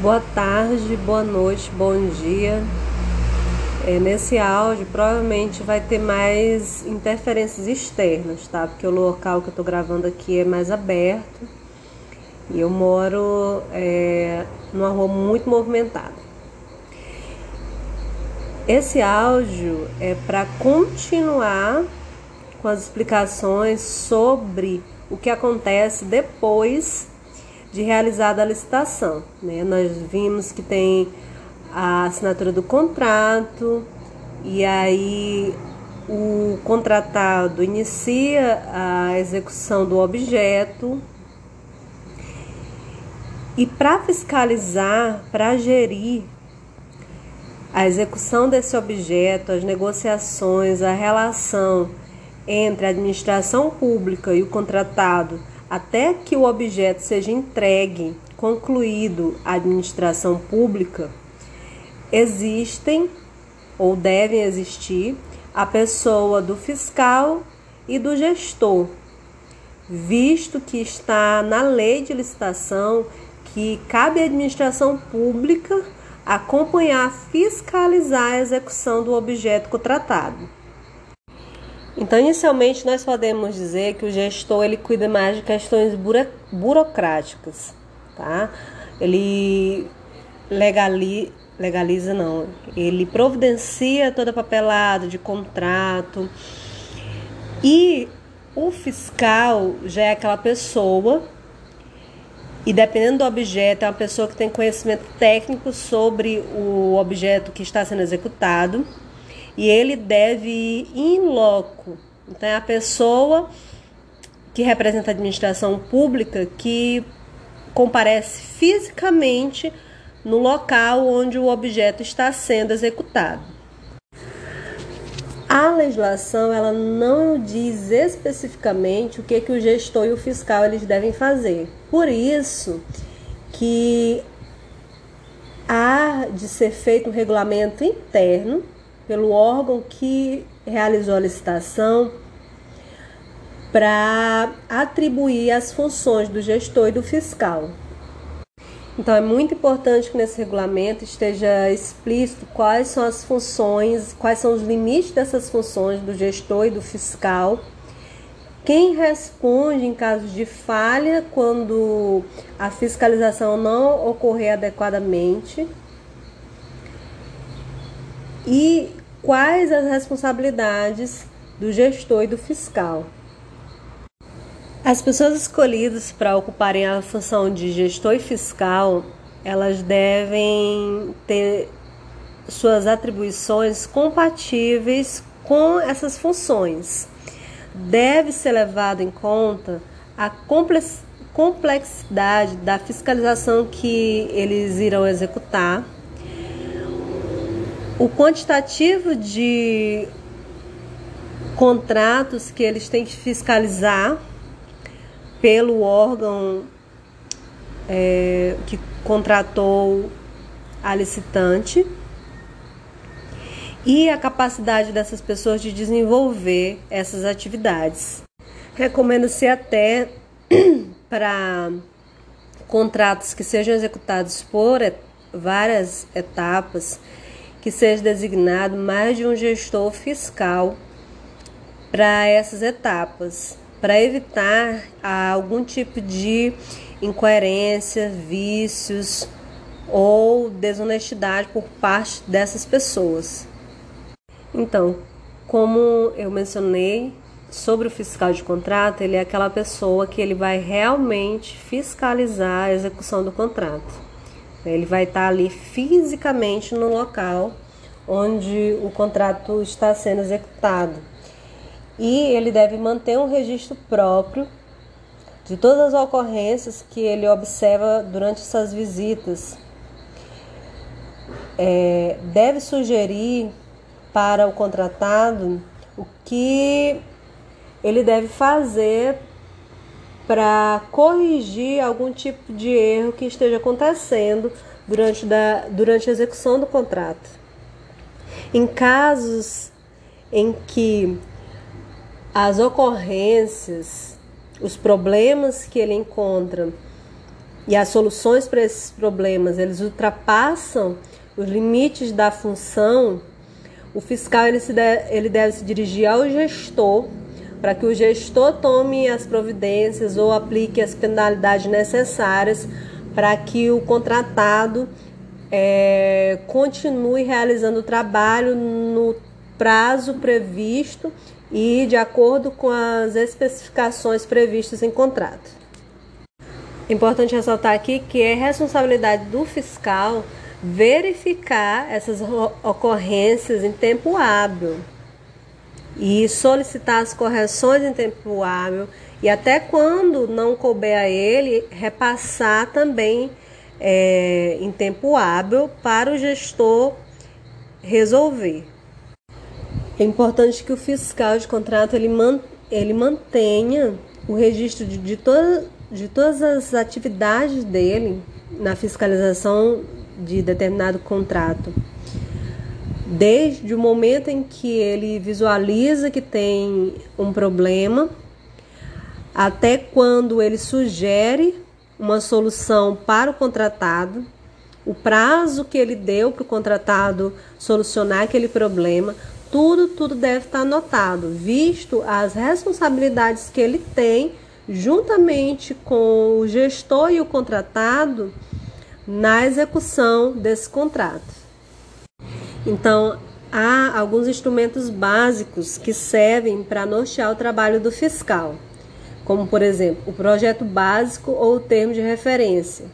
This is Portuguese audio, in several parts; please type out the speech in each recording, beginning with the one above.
Boa tarde, boa noite, bom dia. É, nesse áudio provavelmente vai ter mais interferências externas, tá? Porque o local que eu tô gravando aqui é mais aberto e eu moro é, numa rua muito movimentada. Esse áudio é para continuar com as explicações sobre o que acontece depois de realizada a licitação. Né? Nós vimos que tem a assinatura do contrato e aí o contratado inicia a execução do objeto e para fiscalizar, para gerir a execução desse objeto, as negociações, a relação entre a administração pública e o contratado até que o objeto seja entregue, concluído à administração pública, existem ou devem existir a pessoa do fiscal e do gestor, visto que está na lei de licitação que cabe à administração pública acompanhar, fiscalizar a execução do objeto contratado. Então, inicialmente, nós podemos dizer que o gestor ele cuida mais de questões buro burocráticas, tá? Ele legali legaliza, não, ele providencia toda a papelada de contrato. E o fiscal já é aquela pessoa e dependendo do objeto, é uma pessoa que tem conhecimento técnico sobre o objeto que está sendo executado e ele deve ir in loco. Então, é a pessoa que representa a administração pública que comparece fisicamente no local onde o objeto está sendo executado. A legislação ela não diz especificamente o que, que o gestor e o fiscal eles devem fazer. Por isso que há de ser feito um regulamento interno pelo órgão que realizou a licitação para atribuir as funções do gestor e do fiscal. Então é muito importante que nesse regulamento esteja explícito quais são as funções, quais são os limites dessas funções do gestor e do fiscal. Quem responde em caso de falha quando a fiscalização não ocorrer adequadamente e quais as responsabilidades do gestor e do fiscal. As pessoas escolhidas para ocuparem a função de gestor e fiscal, elas devem ter suas atribuições compatíveis com essas funções. Deve ser levado em conta a complexidade da fiscalização que eles irão executar o quantitativo de contratos que eles têm que fiscalizar pelo órgão é, que contratou a licitante e a capacidade dessas pessoas de desenvolver essas atividades. Recomenda-se até para contratos que sejam executados por várias etapas que seja designado mais de um gestor fiscal para essas etapas, para evitar algum tipo de incoerência, vícios ou desonestidade por parte dessas pessoas. Então, como eu mencionei sobre o fiscal de contrato, ele é aquela pessoa que ele vai realmente fiscalizar a execução do contrato. Ele vai estar ali fisicamente no local onde o contrato está sendo executado. E ele deve manter um registro próprio de todas as ocorrências que ele observa durante essas visitas. É, deve sugerir para o contratado o que ele deve fazer para corrigir algum tipo de erro que esteja acontecendo durante, da, durante a execução do contrato. Em casos em que as ocorrências, os problemas que ele encontra e as soluções para esses problemas eles ultrapassam os limites da função, o fiscal ele, deve, ele deve se dirigir ao gestor para que o gestor tome as providências ou aplique as penalidades necessárias para que o contratado é, continue realizando o trabalho no prazo previsto e de acordo com as especificações previstas em contrato. Importante ressaltar aqui que é responsabilidade do fiscal verificar essas ocorrências em tempo hábil e solicitar as correções em tempo hábil e até quando não couber a ele, repassar também é, em tempo hábil para o gestor resolver. É importante que o fiscal de contrato ele, man, ele mantenha o registro de, de, toda, de todas as atividades dele na fiscalização de determinado contrato. Desde o momento em que ele visualiza que tem um problema, até quando ele sugere uma solução para o contratado, o prazo que ele deu para o contratado solucionar aquele problema, tudo, tudo deve estar anotado, visto as responsabilidades que ele tem juntamente com o gestor e o contratado na execução desse contrato. Então, há alguns instrumentos básicos que servem para nortear o trabalho do fiscal, como, por exemplo, o projeto básico ou o termo de referência,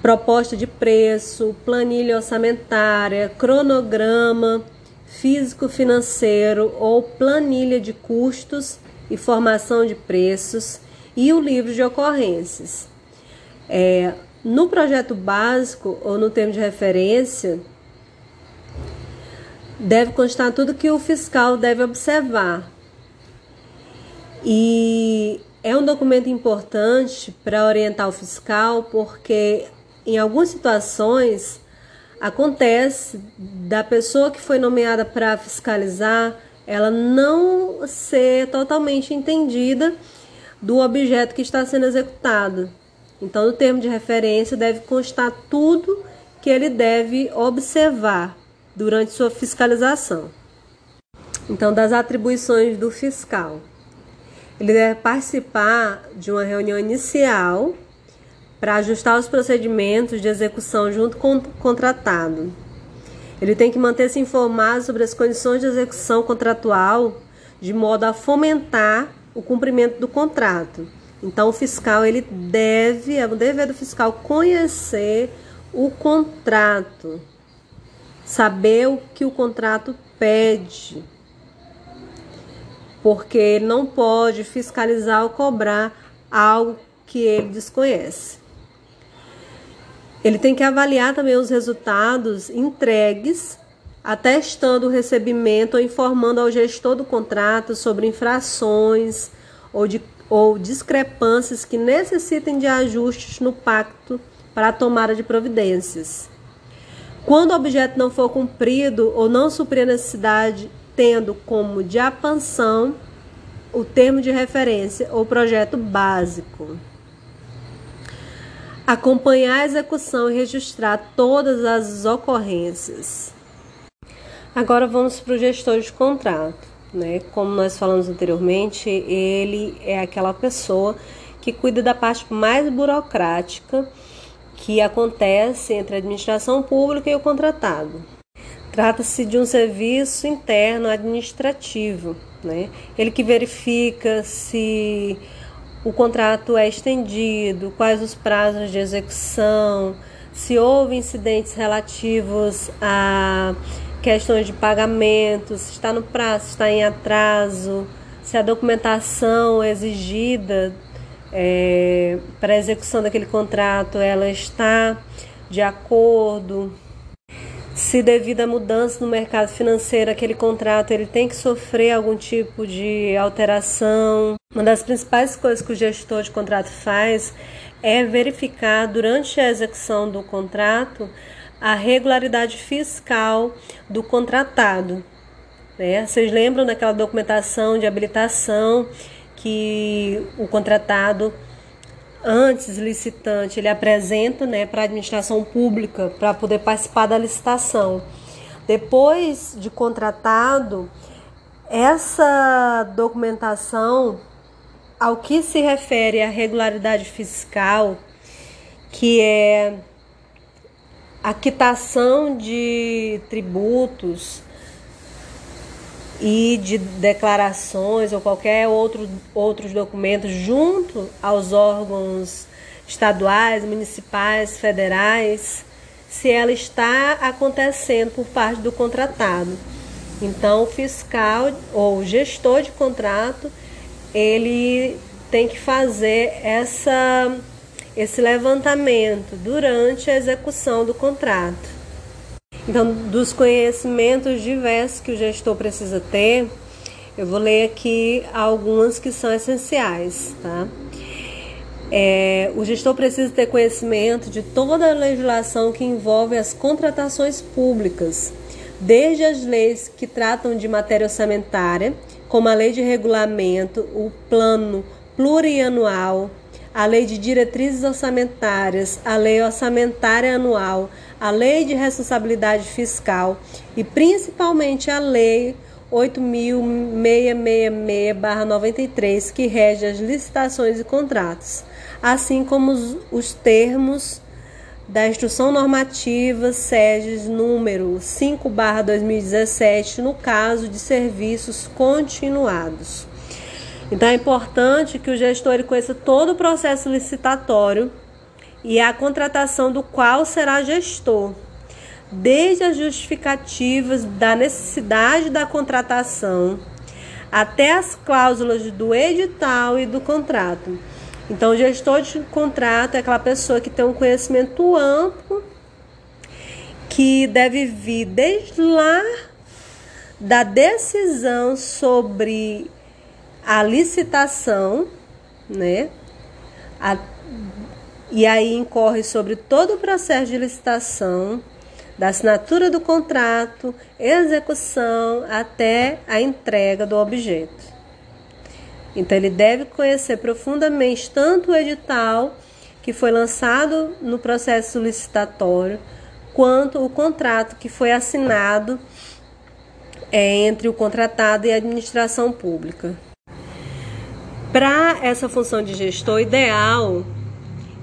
proposta de preço, planilha orçamentária, cronograma físico-financeiro ou planilha de custos e formação de preços e o livro de ocorrências. É, no projeto básico ou no termo de referência, deve constar tudo que o fiscal deve observar. E é um documento importante para orientar o fiscal, porque em algumas situações acontece da pessoa que foi nomeada para fiscalizar ela não ser totalmente entendida do objeto que está sendo executado. Então, no termo de referência, deve constar tudo que ele deve observar durante sua fiscalização. Então, das atribuições do fiscal. Ele deve participar de uma reunião inicial para ajustar os procedimentos de execução junto com o contratado. Ele tem que manter-se informado sobre as condições de execução contratual, de modo a fomentar o cumprimento do contrato. Então, o fiscal ele deve, é o dever do fiscal conhecer o contrato, saber o que o contrato pede, porque ele não pode fiscalizar ou cobrar algo que ele desconhece. Ele tem que avaliar também os resultados entregues, atestando o recebimento ou informando ao gestor do contrato sobre infrações ou de ou discrepâncias que necessitem de ajustes no pacto para a tomada de providências. Quando o objeto não for cumprido ou não suprir a necessidade, tendo como de apansão o termo de referência ou projeto básico. Acompanhar a execução e registrar todas as ocorrências. Agora vamos para o gestor de contrato né? Como nós falamos anteriormente, ele é aquela pessoa que cuida da parte mais burocrática que acontece entre a administração pública e o contratado. Trata-se de um serviço interno administrativo, né? Ele que verifica se o contrato é estendido, quais os prazos de execução, se houve incidentes relativos a questões de pagamento, se está no prazo, se está em atraso, se a documentação exigida é, para a execução daquele contrato ela está de acordo, se devido à mudança no mercado financeiro aquele contrato ele tem que sofrer algum tipo de alteração. Uma das principais coisas que o gestor de contrato faz é verificar durante a execução do contrato a regularidade fiscal do contratado. Né? Vocês lembram daquela documentação de habilitação que o contratado antes licitante ele apresenta né, para a administração pública para poder participar da licitação. Depois de contratado, essa documentação, ao que se refere à regularidade fiscal, que é a quitação de tributos e de declarações ou qualquer outro, outros documentos junto aos órgãos estaduais, municipais, federais, se ela está acontecendo por parte do contratado. Então, o fiscal ou o gestor de contrato, ele tem que fazer essa, esse levantamento durante a execução do contrato. Então, dos conhecimentos diversos que o gestor precisa ter, eu vou ler aqui algumas que são essenciais, tá? É, o gestor precisa ter conhecimento de toda a legislação que envolve as contratações públicas desde as leis que tratam de matéria orçamentária, como a lei de regulamento, o plano plurianual, a lei de diretrizes orçamentárias, a lei orçamentária anual, a lei de responsabilidade fiscal e principalmente a lei 8.666-93, que rege as licitações e contratos, assim como os, os termos da Instrução Normativa SEGES número 5/2017 no caso de serviços continuados. Então é importante que o gestor conheça todo o processo licitatório e a contratação do qual será gestor, desde as justificativas da necessidade da contratação até as cláusulas do edital e do contrato. Então, o gestor de contrato é aquela pessoa que tem um conhecimento amplo, que deve vir desde lá da decisão sobre a licitação, né? A, e aí incorre sobre todo o processo de licitação, da assinatura do contrato, execução até a entrega do objeto. Então, ele deve conhecer profundamente tanto o edital que foi lançado no processo licitatório, quanto o contrato que foi assinado é, entre o contratado e a administração pública. Para essa função de gestor, ideal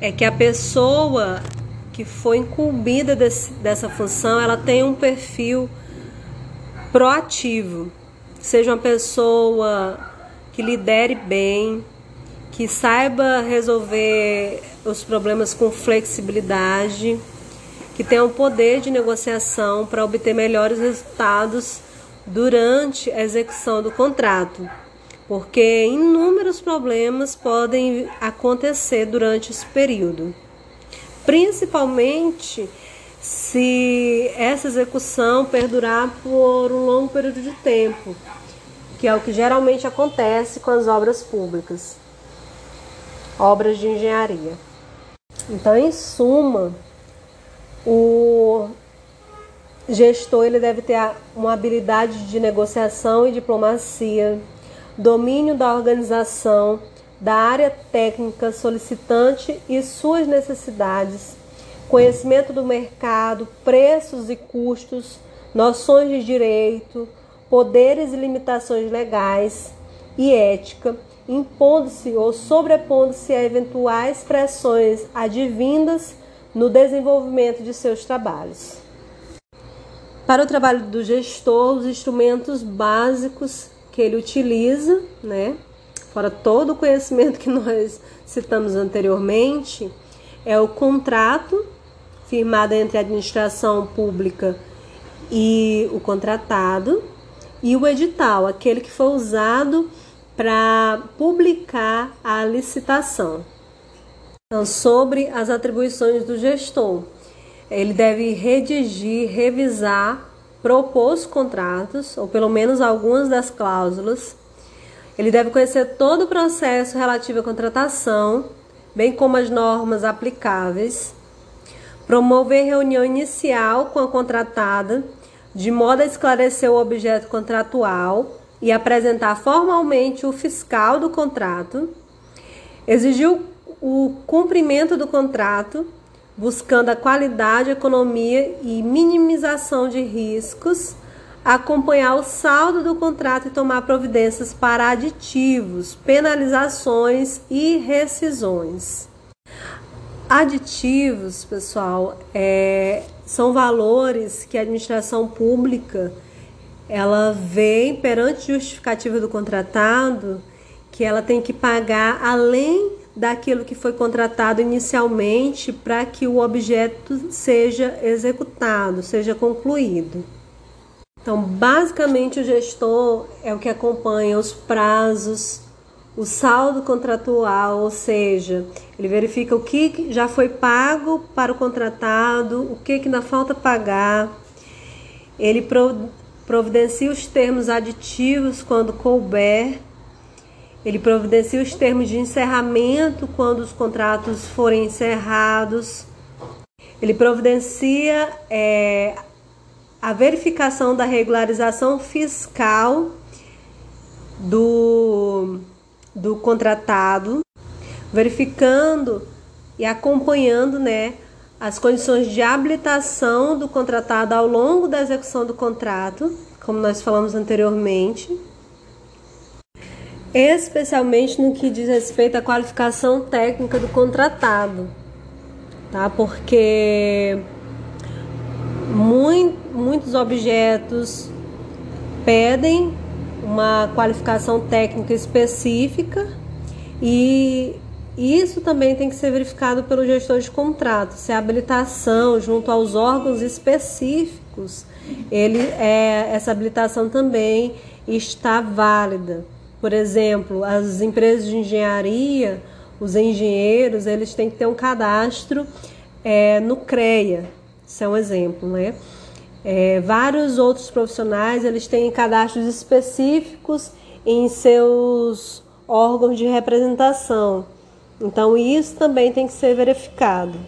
é que a pessoa que foi incumbida desse, dessa função, ela tenha um perfil proativo, seja uma pessoa que lidere bem, que saiba resolver os problemas com flexibilidade, que tenha um poder de negociação para obter melhores resultados durante a execução do contrato, porque inúmeros problemas podem acontecer durante esse período, principalmente se essa execução perdurar por um longo período de tempo que é o que geralmente acontece com as obras públicas, obras de engenharia. Então, em suma, o gestor ele deve ter uma habilidade de negociação e diplomacia, domínio da organização, da área técnica solicitante e suas necessidades, conhecimento do mercado, preços e custos, noções de direito, poderes e limitações legais e ética, impondo-se ou sobrepondo-se a eventuais pressões advindas no desenvolvimento de seus trabalhos. Para o trabalho do gestor, os instrumentos básicos que ele utiliza, né, fora todo o conhecimento que nós citamos anteriormente, é o contrato firmado entre a administração pública e o contratado, e o edital, aquele que foi usado para publicar a licitação. Então, sobre as atribuições do gestor, ele deve redigir, revisar, propor os contratos, ou pelo menos algumas das cláusulas. Ele deve conhecer todo o processo relativo à contratação, bem como as normas aplicáveis. Promover reunião inicial com a contratada de modo a esclarecer o objeto contratual e apresentar formalmente o fiscal do contrato, exigiu o cumprimento do contrato, buscando a qualidade, economia e minimização de riscos, acompanhar o saldo do contrato e tomar providências para aditivos, penalizações e rescisões. Aditivos, pessoal, é, são valores que a administração pública ela vê perante justificativa do contratado que ela tem que pagar além daquilo que foi contratado inicialmente para que o objeto seja executado, seja concluído. Então, basicamente, o gestor é o que acompanha os prazos, o saldo contratual, ou seja, ele verifica o que já foi pago para o contratado, o que, ainda falta pagar, ele providencia os termos aditivos quando couber, ele providencia os termos de encerramento quando os contratos forem encerrados, ele providencia é, a verificação da regularização fiscal do do contratado, verificando e acompanhando, né, as condições de habilitação do contratado ao longo da execução do contrato, como nós falamos anteriormente, especialmente no que diz respeito à qualificação técnica do contratado, tá? Porque muito, muitos objetos pedem uma qualificação técnica específica e isso também tem que ser verificado pelo gestor de contrato, se a habilitação junto aos órgãos específicos, ele é, essa habilitação também está válida. Por exemplo, as empresas de engenharia, os engenheiros, eles têm que ter um cadastro é, no CREA, isso é um exemplo, né? É, vários outros profissionais eles têm cadastros específicos em seus órgãos de representação. Então isso também tem que ser verificado.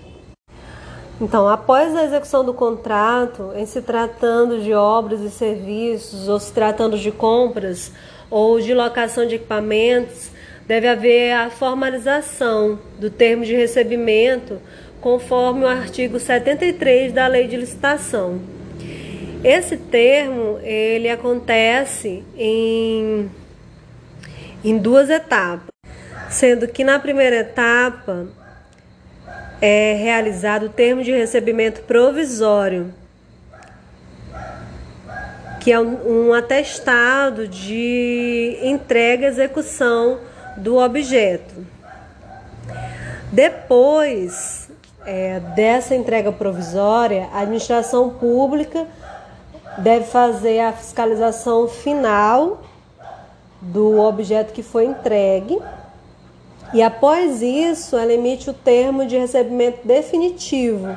Então, após a execução do contrato, em se tratando de obras e serviços, ou se tratando de compras ou de locação de equipamentos, deve haver a formalização do termo de recebimento, conforme o artigo 73 da Lei de Licitação. Esse termo ele acontece em, em duas etapas, sendo que na primeira etapa é realizado o termo de recebimento provisório, que é um, atestado de entrega e execução do objeto. Depois é, dessa entrega provisória, a administração pública deve fazer a fiscalização final do objeto que foi entregue. E após isso, ela emite o termo de recebimento definitivo,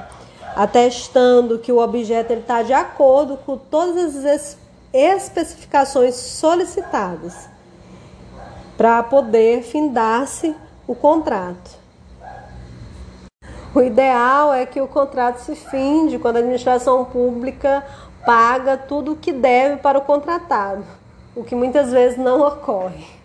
atestando que o objeto está de acordo com todas as especificações solicitadas, para poder findar-se o contrato. O ideal é que o contrato se finde quando a administração pública paga tudo o que deve para o contratado, o que muitas vezes não ocorre.